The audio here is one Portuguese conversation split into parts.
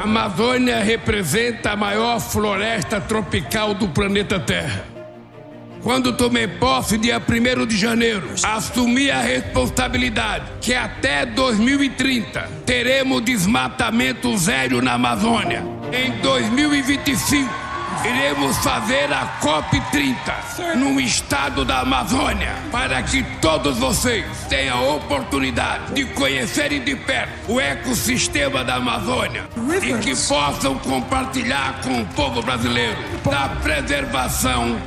A Amazônia representa a maior floresta tropical do planeta Terra. Quando tomei posse, dia 1 de janeiro, assumi a responsabilidade que até 2030 teremos desmatamento zero na Amazônia. Em 2025, iremos fazer a COP30 no estado da Amazônia para que todos vocês tenham a oportunidade de conhecerem de perto o ecossistema da Amazônia e que possam compartilhar com o povo brasileiro da preservação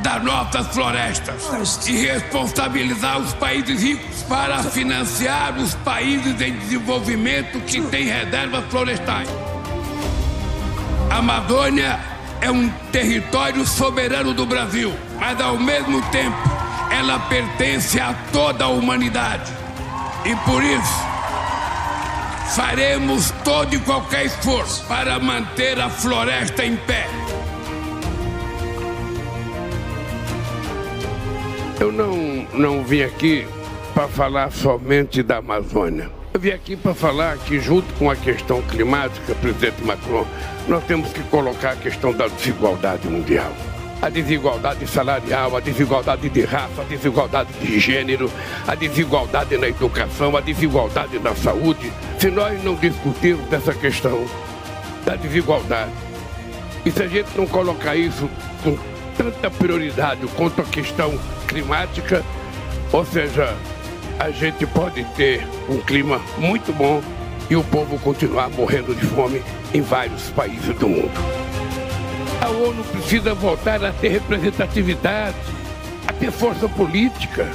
das nossas florestas e responsabilizar os países ricos para financiar os países em desenvolvimento que têm reservas florestais. Amazônia é um território soberano do Brasil, mas ao mesmo tempo ela pertence a toda a humanidade. E por isso, faremos todo e qualquer esforço para manter a floresta em pé. Eu não, não vim aqui para falar somente da Amazônia. Eu vim aqui para falar que, junto com a questão climática, presidente Macron, nós temos que colocar a questão da desigualdade mundial. A desigualdade salarial, a desigualdade de raça, a desigualdade de gênero, a desigualdade na educação, a desigualdade na saúde. Se nós não discutirmos essa questão da desigualdade, e se a gente não colocar isso com tanta prioridade quanto a questão climática, ou seja, a gente pode ter um clima muito bom e o povo continuar morrendo de fome em vários países do mundo. A ONU precisa voltar a ter representatividade, a ter força política.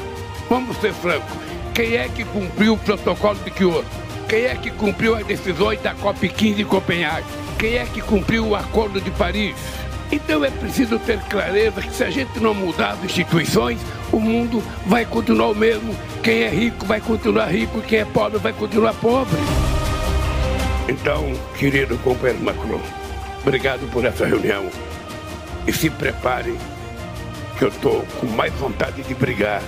Vamos ser francos. Quem é que cumpriu o protocolo de Kyoto? Quem é que cumpriu as decisões da COP15 em Copenhague? Quem é que cumpriu o Acordo de Paris? Então é preciso ter clareza que se a gente não mudar as instituições, o mundo vai continuar o mesmo. Quem é rico vai continuar rico, quem é pobre vai continuar pobre. Então, querido companheiro Macron, obrigado por essa reunião. E se prepare, que eu estou com mais vontade de brigar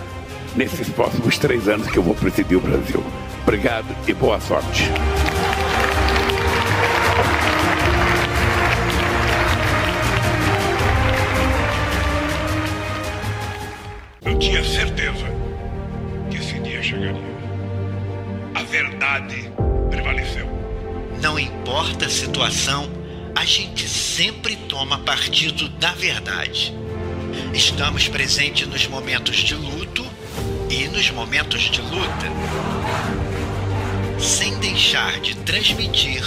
nesses próximos três anos que eu vou presidir o Brasil. Obrigado e boa sorte. Partido da verdade. Estamos presentes nos momentos de luto e nos momentos de luta, sem deixar de transmitir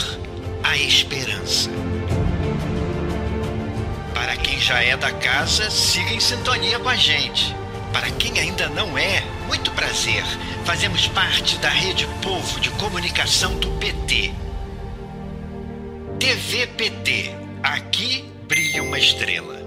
a esperança. Para quem já é da casa, siga em sintonia com a gente. Para quem ainda não é, muito prazer. Fazemos parte da Rede Povo de Comunicação do PT. TVPT. Aqui brilha uma estrela.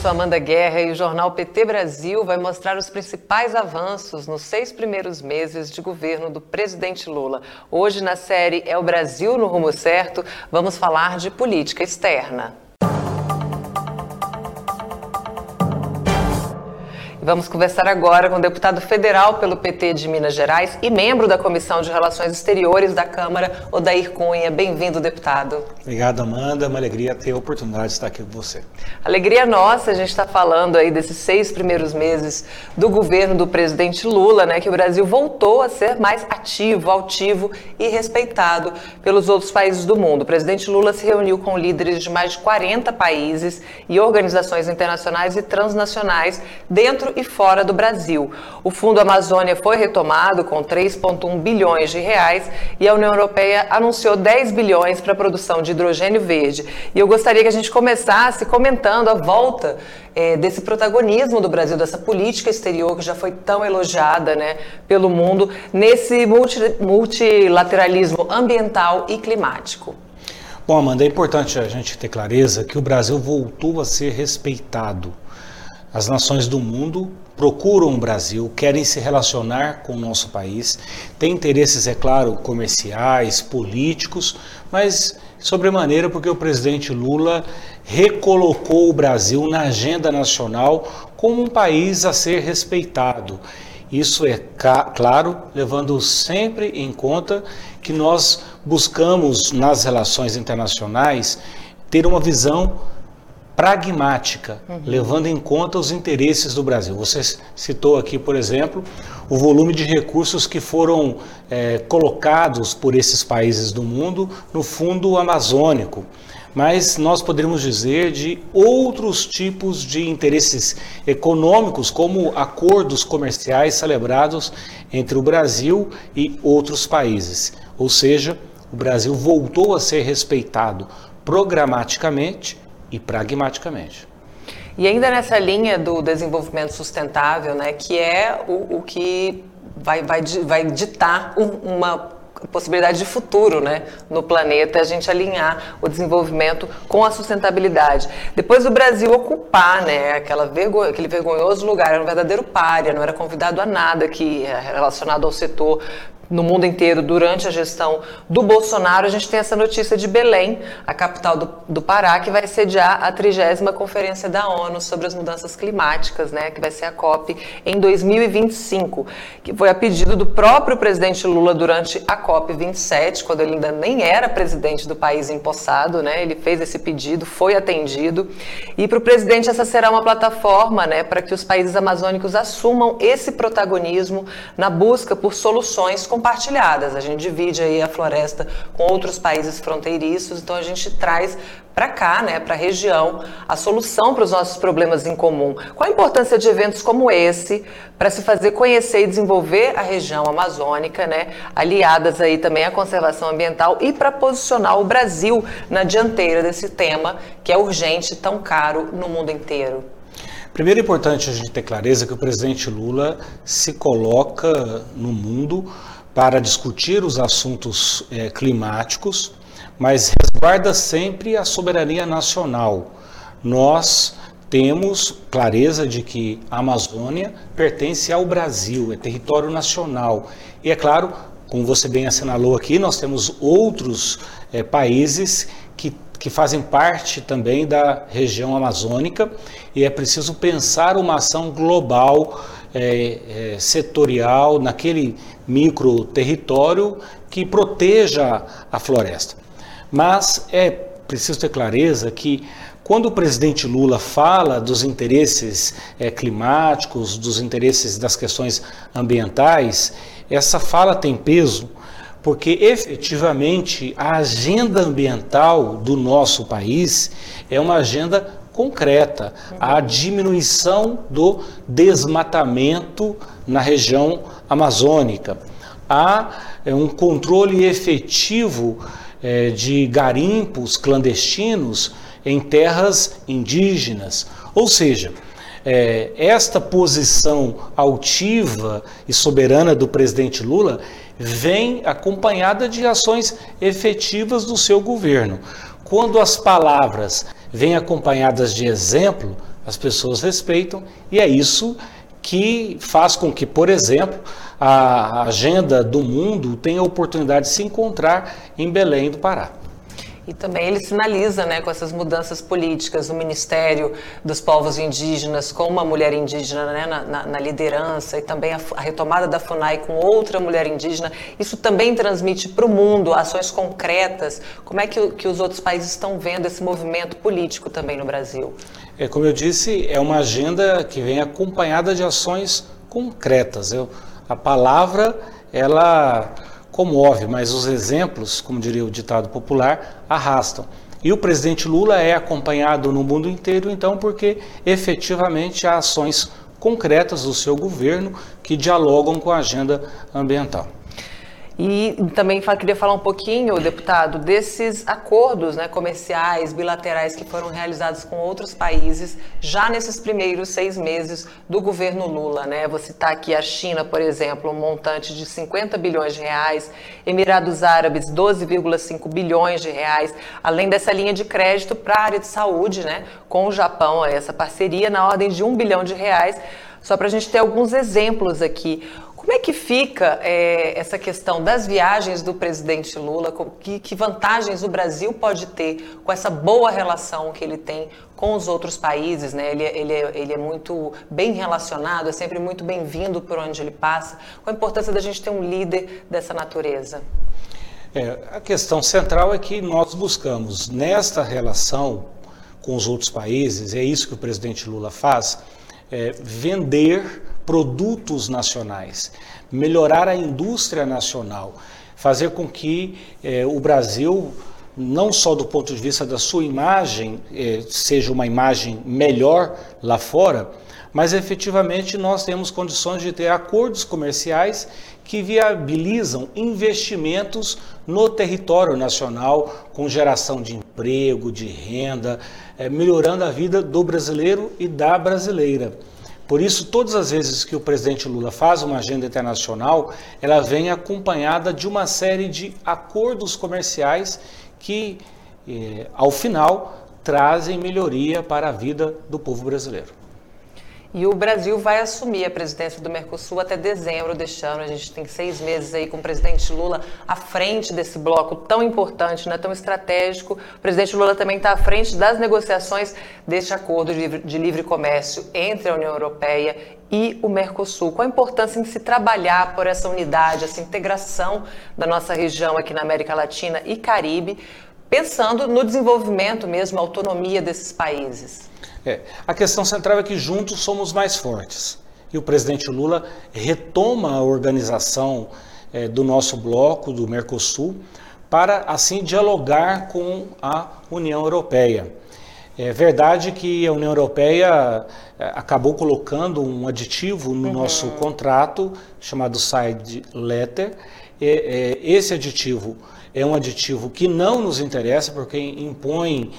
Sou Amanda Guerra e o jornal PT Brasil vai mostrar os principais avanços nos seis primeiros meses de governo do presidente Lula. Hoje, na série É o Brasil no Rumo Certo, vamos falar de política externa. Vamos conversar agora com o deputado federal pelo PT de Minas Gerais e membro da Comissão de Relações Exteriores da Câmara, Odair Cunha. Bem-vindo, deputado. Obrigado, Amanda. É uma alegria ter a oportunidade de estar aqui com você. Alegria nossa, a gente está falando aí desses seis primeiros meses do governo do presidente Lula, né? Que o Brasil voltou a ser mais ativo, altivo e respeitado pelos outros países do mundo. O presidente Lula se reuniu com líderes de mais de 40 países e organizações internacionais e transnacionais dentro e fora do Brasil. O Fundo Amazônia foi retomado com 3,1 bilhões de reais e a União Europeia anunciou 10 bilhões para a produção de hidrogênio verde. E eu gostaria que a gente começasse comentando a volta é, desse protagonismo do Brasil, dessa política exterior que já foi tão elogiada né, pelo mundo, nesse multi, multilateralismo ambiental e climático. Bom, Amanda, é importante a gente ter clareza que o Brasil voltou a ser respeitado as nações do mundo procuram o Brasil, querem se relacionar com o nosso país, têm interesses, é claro, comerciais, políticos, mas sobremaneira porque o presidente Lula recolocou o Brasil na agenda nacional como um país a ser respeitado. Isso é claro, levando sempre em conta que nós buscamos nas relações internacionais ter uma visão pragmática, uhum. levando em conta os interesses do Brasil. Você citou aqui, por exemplo, o volume de recursos que foram é, colocados por esses países do mundo no Fundo Amazônico mas nós poderíamos dizer de outros tipos de interesses econômicos, como acordos comerciais celebrados entre o Brasil e outros países. Ou seja, o Brasil voltou a ser respeitado programaticamente e pragmaticamente. E ainda nessa linha do desenvolvimento sustentável, né, que é o, o que vai, vai, vai ditar uma possibilidade de futuro né, no planeta, a gente alinhar o desenvolvimento com a sustentabilidade. Depois do Brasil ocupar né, aquela vergo, aquele vergonhoso lugar, era um verdadeiro párea, não era convidado a nada que é relacionado ao setor no mundo inteiro durante a gestão do Bolsonaro, a gente tem essa notícia de Belém, a capital do, do Pará, que vai sediar a trigésima conferência da ONU sobre as mudanças climáticas, né, que vai ser a COP em 2025, que foi a pedido do próprio presidente Lula durante a COP 27, quando ele ainda nem era presidente do país empossado, né, ele fez esse pedido, foi atendido, e para o presidente essa será uma plataforma, né, para que os países amazônicos assumam esse protagonismo na busca por soluções com compartilhadas. A gente divide aí a floresta com outros países fronteiriços, então a gente traz para cá, né, para a região, a solução para os nossos problemas em comum. Qual a importância de eventos como esse para se fazer conhecer e desenvolver a região amazônica, né, aliadas aí também à conservação ambiental e para posicionar o Brasil na dianteira desse tema que é urgente, tão caro no mundo inteiro? Primeiro é importante a gente ter clareza que o presidente Lula se coloca no mundo para discutir os assuntos é, climáticos, mas resguarda sempre a soberania nacional. Nós temos clareza de que a Amazônia pertence ao Brasil, é território nacional. E é claro, como você bem assinalou aqui, nós temos outros é, países que, que fazem parte também da região amazônica e é preciso pensar uma ação global é, é, setorial naquele micro território que proteja a floresta. Mas é preciso ter clareza que quando o presidente Lula fala dos interesses é, climáticos, dos interesses das questões ambientais, essa fala tem peso porque efetivamente a agenda ambiental do nosso país é uma agenda concreta, a diminuição do desmatamento na região amazônica. Há é, um controle efetivo é, de garimpos clandestinos em terras indígenas. Ou seja, é, esta posição altiva e soberana do presidente Lula vem acompanhada de ações efetivas do seu governo. Quando as palavras vêm acompanhadas de exemplo, as pessoas respeitam e é isso que faz com que, por exemplo, a agenda do mundo tenha a oportunidade de se encontrar em Belém do Pará. E também ele sinaliza, né, com essas mudanças políticas, o Ministério dos Povos Indígenas com uma mulher indígena né, na, na, na liderança e também a, a, retomada da FUNAI com outra mulher indígena. Isso também transmite para o mundo ações concretas. Como é que, que os outros países estão vendo esse movimento político também no Brasil? É, como eu disse, é uma agenda que vem acompanhada de ações concretas. Eu, a palavra, ela comove, mas os exemplos, como diria o ditado popular, arrastam. E o presidente Lula é acompanhado no mundo inteiro, então, porque efetivamente há ações concretas do seu governo que dialogam com a agenda ambiental. E também queria falar um pouquinho, deputado, desses acordos né, comerciais, bilaterais que foram realizados com outros países já nesses primeiros seis meses do governo Lula. Né? Vou citar aqui a China, por exemplo, um montante de 50 bilhões de reais, Emirados Árabes, 12,5 bilhões de reais, além dessa linha de crédito para a área de saúde, né, com o Japão, essa parceria na ordem de um bilhão de reais. Só para a gente ter alguns exemplos aqui. Como é que fica é, essa questão das viagens do presidente Lula? Que, que, vantagens o Brasil pode ter com essa boa relação que ele tem com os outros países? Né? Ele, ele, é, ele é muito bem relacionado, é sempre muito bem-vindo por onde ele passa. Qual a importância da gente ter um líder dessa natureza? É, a questão central é que nós buscamos, nesta relação com os outros países, é isso que o presidente Lula faz, é, vender produtos nacionais, melhorar a indústria nacional, fazer com que é, o Brasil, não só do ponto de vista da sua imagem, é, seja uma imagem melhor lá fora, mas efetivamente nós temos condições de ter acordos comerciais que viabilizam investimentos no território nacional, com geração de emprego, de renda, é, melhorando a vida do brasileiro e da brasileira. Por isso, todas as vezes que o presidente Lula faz uma agenda internacional, ela vem acompanhada de uma série de acordos comerciais que, eh, ao final, trazem melhoria para a vida do povo brasileiro. E o Brasil vai assumir a presidência do Mercosul até dezembro deste ano. A gente tem seis meses aí com o presidente Lula à frente desse bloco tão importante, né, tão estratégico. O presidente Lula também está à frente das negociações deste acordo de livre comércio entre a União Europeia e o Mercosul. Qual a importância em se trabalhar por essa unidade, essa integração da nossa região aqui na América Latina e Caribe, pensando no desenvolvimento mesmo, a autonomia desses países? É, a questão central é que juntos somos mais fortes. E o presidente Lula retoma a organização é, do nosso bloco, do Mercosul, para assim dialogar com a União Europeia. É verdade que a União Europeia é, acabou colocando um aditivo no uhum. nosso contrato chamado side letter. E, é, esse aditivo é um aditivo que não nos interessa porque impõe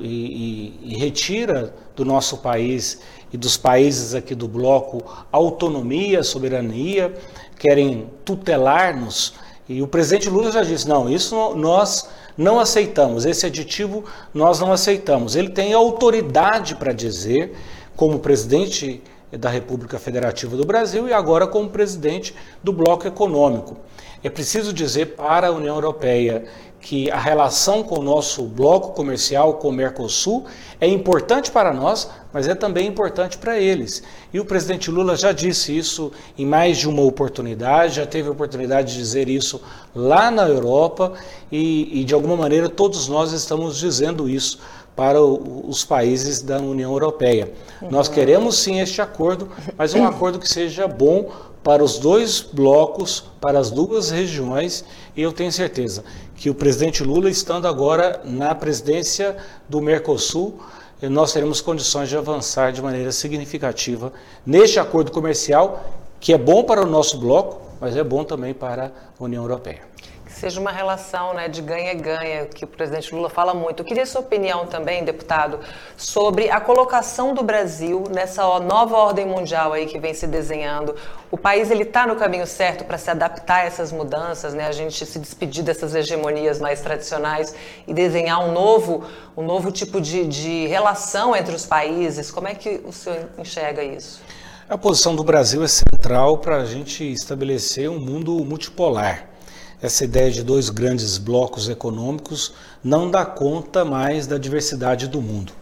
e, e, retira do nosso país e dos países aqui do bloco autonomia, soberania, querem tutelar-nos. E o presidente Lula já disse: não, isso nós não aceitamos, esse aditivo nós não aceitamos. Ele tem autoridade para dizer, como presidente da República Federativa do Brasil e agora como presidente do Bloco Econômico. É preciso dizer para a União Europeia que a relação com o nosso bloco comercial, com o Mercosul, é importante para nós, mas é também importante para eles. E o presidente Lula já disse isso em mais de uma oportunidade, já teve a oportunidade de dizer isso lá na Europa, e, e de alguma maneira todos nós estamos dizendo isso para o, os países da União Europeia. Uhum. Nós queremos sim este acordo, mas um acordo que seja bom para os dois blocos, para as duas regiões, e eu tenho certeza que o presidente Lula, estando agora na presidência do Mercosul, nós teremos condições de avançar de maneira significativa neste acordo comercial, que é bom para o nosso bloco, mas é bom também para a União Europeia seja uma relação né, de ganha-ganha, que o presidente Lula fala muito. Eu queria sua opinião também, deputado, sobre a colocação do Brasil nessa nova ordem mundial aí que vem se desenhando. O país ele está no caminho certo para se adaptar a essas mudanças, né? a gente se despedir dessas hegemonias mais tradicionais e desenhar um novo, um novo tipo de, de relação entre os países. Como é que o senhor enxerga isso? A posição do Brasil é central para a gente estabelecer um mundo multipolar essa ideia de dois grandes blocos econômicos não dá conta mais da diversidade do mundo.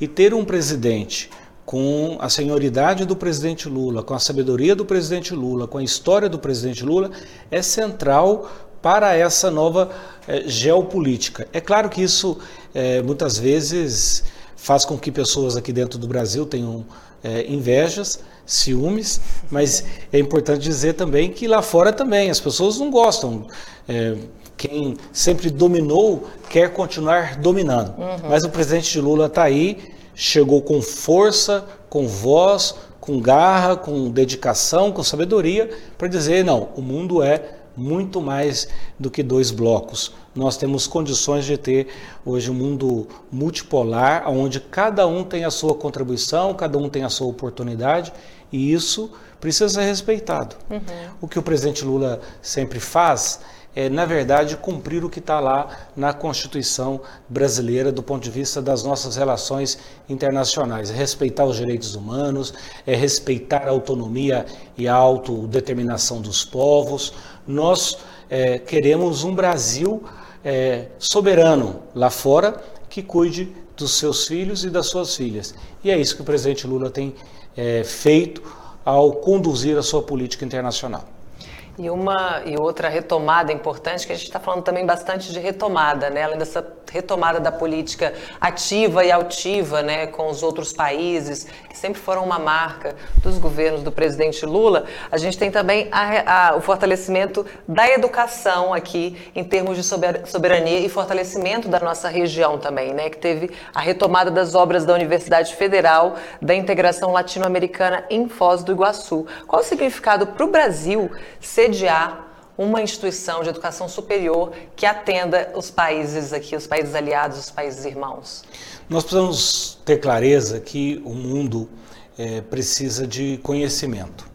E ter um presidente com a senioridade do presidente Lula, com a sabedoria do presidente Lula, com a história do presidente Lula, é central para essa nova é, geopolítica. É claro que isso é, muitas vezes faz com que pessoas aqui dentro do Brasil tenham é, invejas, ciúmes, mas é importante dizer também que lá fora também as pessoas não gostam. É, quem sempre dominou quer continuar dominando. Uhum. Mas o presidente Lula está aí, chegou com força, com voz, com garra, com dedicação, com sabedoria, para dizer: não, o mundo é muito mais do que dois blocos. Nós temos condições de ter hoje um mundo multipolar, onde cada um tem a sua contribuição, cada um tem a sua oportunidade, e isso precisa ser respeitado. Uhum. O que o presidente Lula sempre faz é, na verdade, cumprir o que está lá na Constituição brasileira do ponto de vista das nossas relações internacionais. É respeitar os direitos humanos, é respeitar a autonomia e a autodeterminação dos povos. Nós é, queremos um Brasil é, soberano lá fora que cuide dos seus filhos e das suas filhas. E é isso que o presidente Lula tem é, feito ao conduzir a sua política internacional. E uma e outra retomada importante, que a gente está falando também bastante de retomada, né? além dessa retomada da política ativa e altiva né? com os outros países, que sempre foram uma marca dos governos do presidente Lula, a gente tem também a, a, o fortalecimento da educação aqui, em termos de soberania e fortalecimento da nossa região também, né? que teve a retomada das obras da Universidade Federal da Integração Latino-Americana em Foz do Iguaçu. Qual o significado para o Brasil sediar uma instituição de educação superior que atenda os países aqui, os países aliados, os países irmãos? Nós precisamos ter clareza que o mundo é, precisa de conhecimento.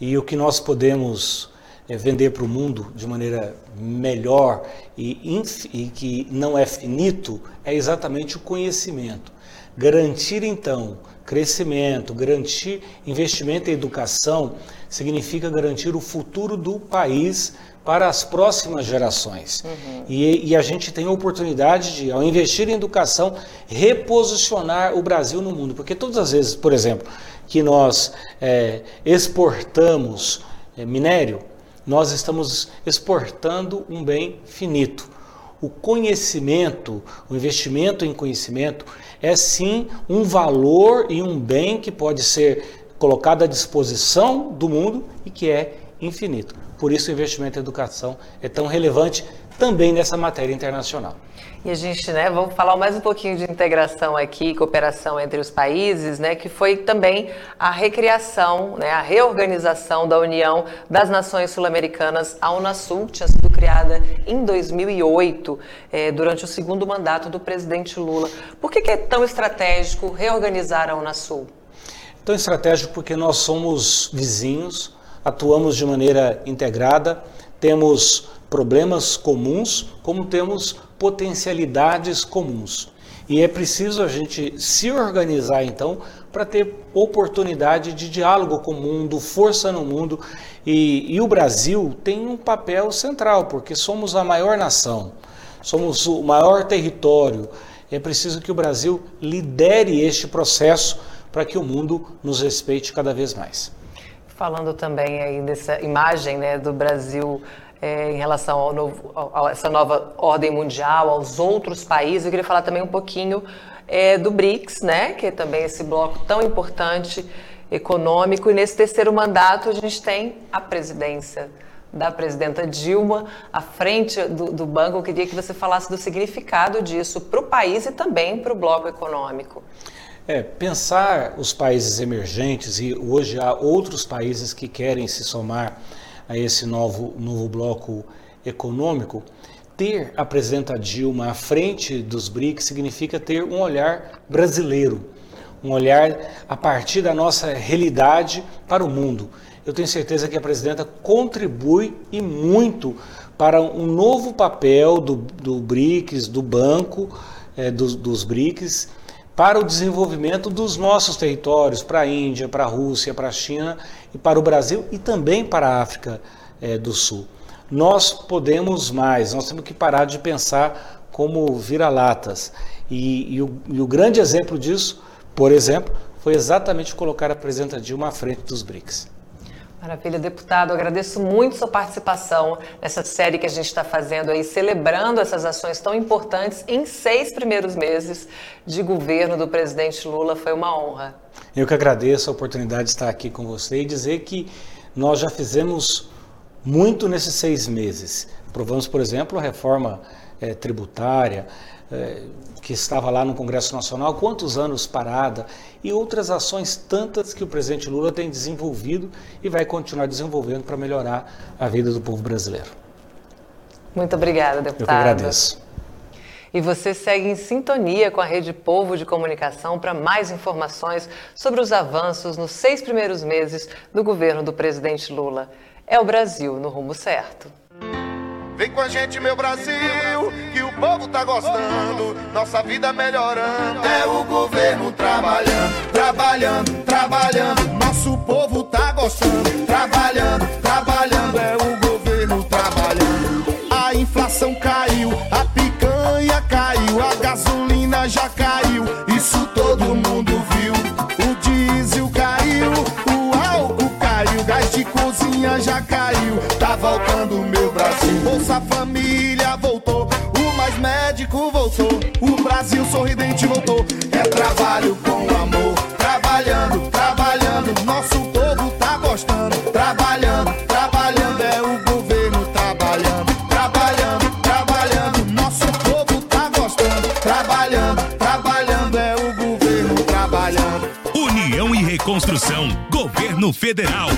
E o que nós podemos é, vender para o mundo de maneira melhor e, e que não é finito é exatamente o conhecimento. Garantir, então, crescimento, garantir investimento em educação significa garantir o futuro do país para as próximas gerações. Uhum. E, e, a gente tem a oportunidade de, ao investir em educação, reposicionar o Brasil no mundo. Porque todas as vezes, por exemplo, que nós é, exportamos é, minério, nós estamos exportando um bem finito. O conhecimento, o investimento em conhecimento, é sim um valor e um bem que pode ser colocado à disposição do mundo e que é infinito. Por isso o investimento em educação é tão relevante também nessa matéria internacional. E a gente, né, vamos falar mais um pouquinho de integração aqui, cooperação entre os países, né, que foi também a recriação, né, a reorganização da União das Nações Sul-Americanas, a Unasul, que tinha sido criada em 2008, eh, durante o segundo mandato do presidente Lula. Por que, que é tão estratégico reorganizar a Unasul? Tão estratégico porque nós somos vizinhos, atuamos de maneira integrada, temos problemas comuns, como temos potencialidades comuns. E é preciso a gente se organizar então para ter oportunidade de diálogo com o mundo, força no mundo. E, e, o Brasil tem um papel central, porque somos a maior nação, somos o maior território. É preciso que o Brasil lidere este processo para que o mundo nos respeite cada vez mais. Falando também aí dessa imagem né, do Brasil é, em relação ao novo, a essa nova ordem mundial, aos outros países, eu queria falar também um pouquinho é, do BRICS, né, que é também esse bloco tão importante econômico. E nesse terceiro mandato a gente tem a presidência da presidenta Dilma à frente do, do banco. Eu queria que você falasse do significado disso para o país e também para o bloco econômico. É, pensar os países emergentes, e hoje há outros países que querem se somar a esse novo, novo bloco econômico, ter a presidenta Dilma à frente dos BRICS significa ter um olhar brasileiro, um olhar a partir da nossa realidade para o mundo. Eu tenho certeza que a presidenta contribui e muito para um novo papel do, do BRICS, do banco, é, dos, dos BRICS, para o desenvolvimento dos nossos territórios, para a Índia, para a Rússia, para a China e para o Brasil e também para a África é, do Sul. Nós podemos mais, nós temos que parar de pensar como vira-latas. E, e, e, o grande exemplo disso, por exemplo, foi exatamente colocar a presidenta Dilma à frente dos BRICS. Maravilha, deputado. agradeço muito sua participação nessa série que a gente está fazendo aí, celebrando essas ações tão importantes em seis primeiros meses de governo do presidente Lula. Foi uma honra. Eu que agradeço a oportunidade de estar aqui com você e dizer que nós já fizemos muito nesses seis meses. Aprovamos, por exemplo, a reforma é, tributária, é, que estava lá no Congresso Nacional, quantos anos parada, e outras ações tantas que o presidente Lula tem desenvolvido e vai continuar desenvolvendo para melhorar a vida do povo brasileiro. Muito obrigada, deputado. Eu que agradeço. E você segue em sintonia com a Rede Povo de Comunicação para mais informações sobre os avanços nos seis primeiros meses do governo do presidente Lula. É o Brasil no rumo certo. Vem com a gente, meu Brasil, que o povo tá gostando, nossa vida melhorando. É o governo trabalhando, trabalhando, trabalhando. Nosso povo tá gostando, trabalhando, trabalhando. É o governo trabalhando. A inflação caiu, a picanha caiu, a gasolina já caiu. Isso todo mundo viu. O diesel caiu, o álcool caiu, o gás de cozinha já caiu. Tá voltando meu Brasil. Bolsa Família o Mais Médico voltou, o Brasil sorridente voltou. É trabalho com amor, trabalhando, trabalhando. Nosso povo tá gostando, trabalhando, trabalhando. É o governo trabalhando, trabalhando, trabalhando. Nosso povo tá gostando, trabalhando, trabalhando. É o governo trabalhando. União e Reconstrução, Governo Federal.